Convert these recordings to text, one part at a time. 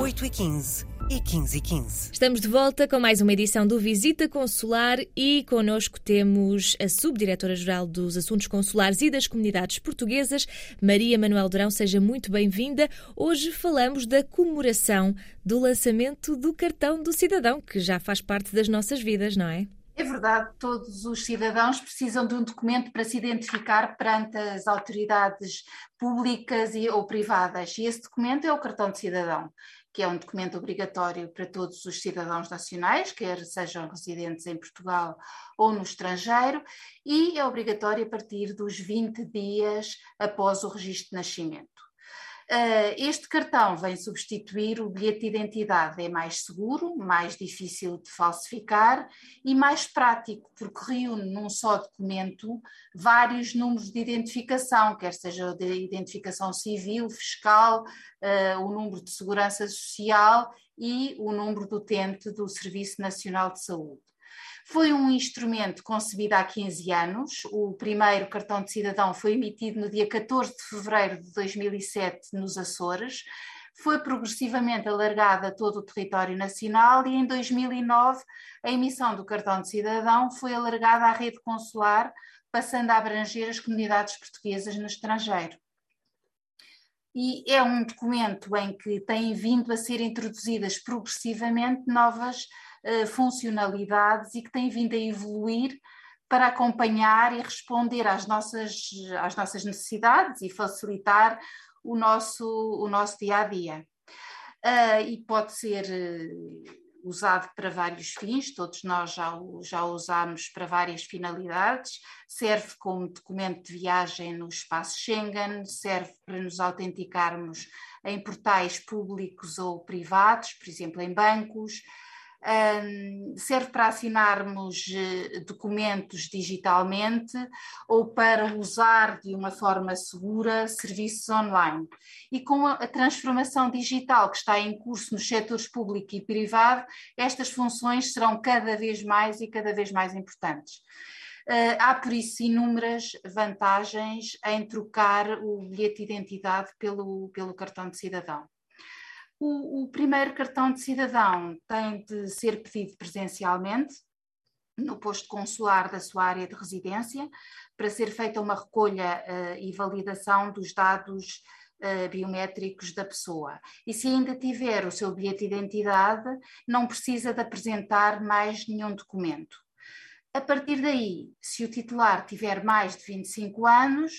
8h15 e 15 e 15. Estamos de volta com mais uma edição do Visita Consular e connosco temos a Subdiretora-Geral dos Assuntos Consulares e das Comunidades Portuguesas, Maria Manuel Durão. Seja muito bem-vinda. Hoje falamos da comemoração do lançamento do Cartão do Cidadão, que já faz parte das nossas vidas, não é? É verdade, todos os cidadãos precisam de um documento para se identificar perante as autoridades públicas e, ou privadas, e esse documento é o cartão de cidadão que é um documento obrigatório para todos os cidadãos nacionais, quer sejam residentes em Portugal ou no estrangeiro, e é obrigatório a partir dos 20 dias após o registro de nascimento. Uh, este cartão vem substituir o bilhete de identidade, é mais seguro, mais difícil de falsificar e mais prático, porque reúne num só documento vários números de identificação, quer seja de identificação civil, fiscal, uh, o número de segurança social e o número do utente do Serviço Nacional de Saúde. Foi um instrumento concebido há 15 anos. O primeiro cartão de cidadão foi emitido no dia 14 de fevereiro de 2007 nos Açores. Foi progressivamente alargado a todo o território nacional e em 2009 a emissão do cartão de cidadão foi alargada à rede consular, passando a abranger as comunidades portuguesas no estrangeiro e é um documento em que têm vindo a ser introduzidas progressivamente novas uh, funcionalidades e que têm vindo a evoluir para acompanhar e responder às nossas, às nossas necessidades e facilitar o nosso, o nosso dia a dia. Uh, e pode ser uh, usado para vários fins, todos nós já o, já o usamos para várias finalidades, serve como documento de viagem no espaço Schengen, serve para nos autenticarmos em portais públicos ou privados, por exemplo, em bancos, serve para assinarmos eh, documentos digitalmente ou para usar de uma forma segura serviços online. E com a transformação digital que está em curso nos setores público e privado, estas funções serão cada vez mais e cada vez mais importantes. Uh, há, por isso, inúmeras vantagens em trocar o bilhete de identidade pelo, pelo cartão de cidadão. O, o primeiro cartão de cidadão tem de ser pedido presencialmente no posto consular da sua área de residência, para ser feita uma recolha uh, e validação dos dados uh, biométricos da pessoa. E se ainda tiver o seu bilhete de identidade, não precisa de apresentar mais nenhum documento. A partir daí, se o titular tiver mais de 25 anos,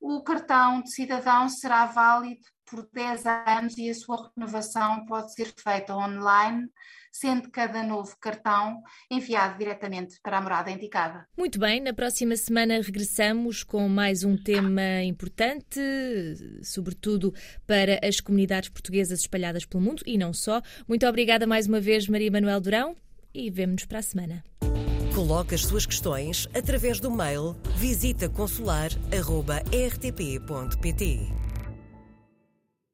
o cartão de cidadão será válido por 10 anos e a sua renovação pode ser feita online, sendo cada novo cartão enviado diretamente para a morada indicada. Muito bem, na próxima semana regressamos com mais um tema importante, sobretudo para as comunidades portuguesas espalhadas pelo mundo e não só. Muito obrigada mais uma vez, Maria Manuel Durão, e vemo-nos para a semana. Coloque as suas questões através do mail visitaconsular.rtp.pt.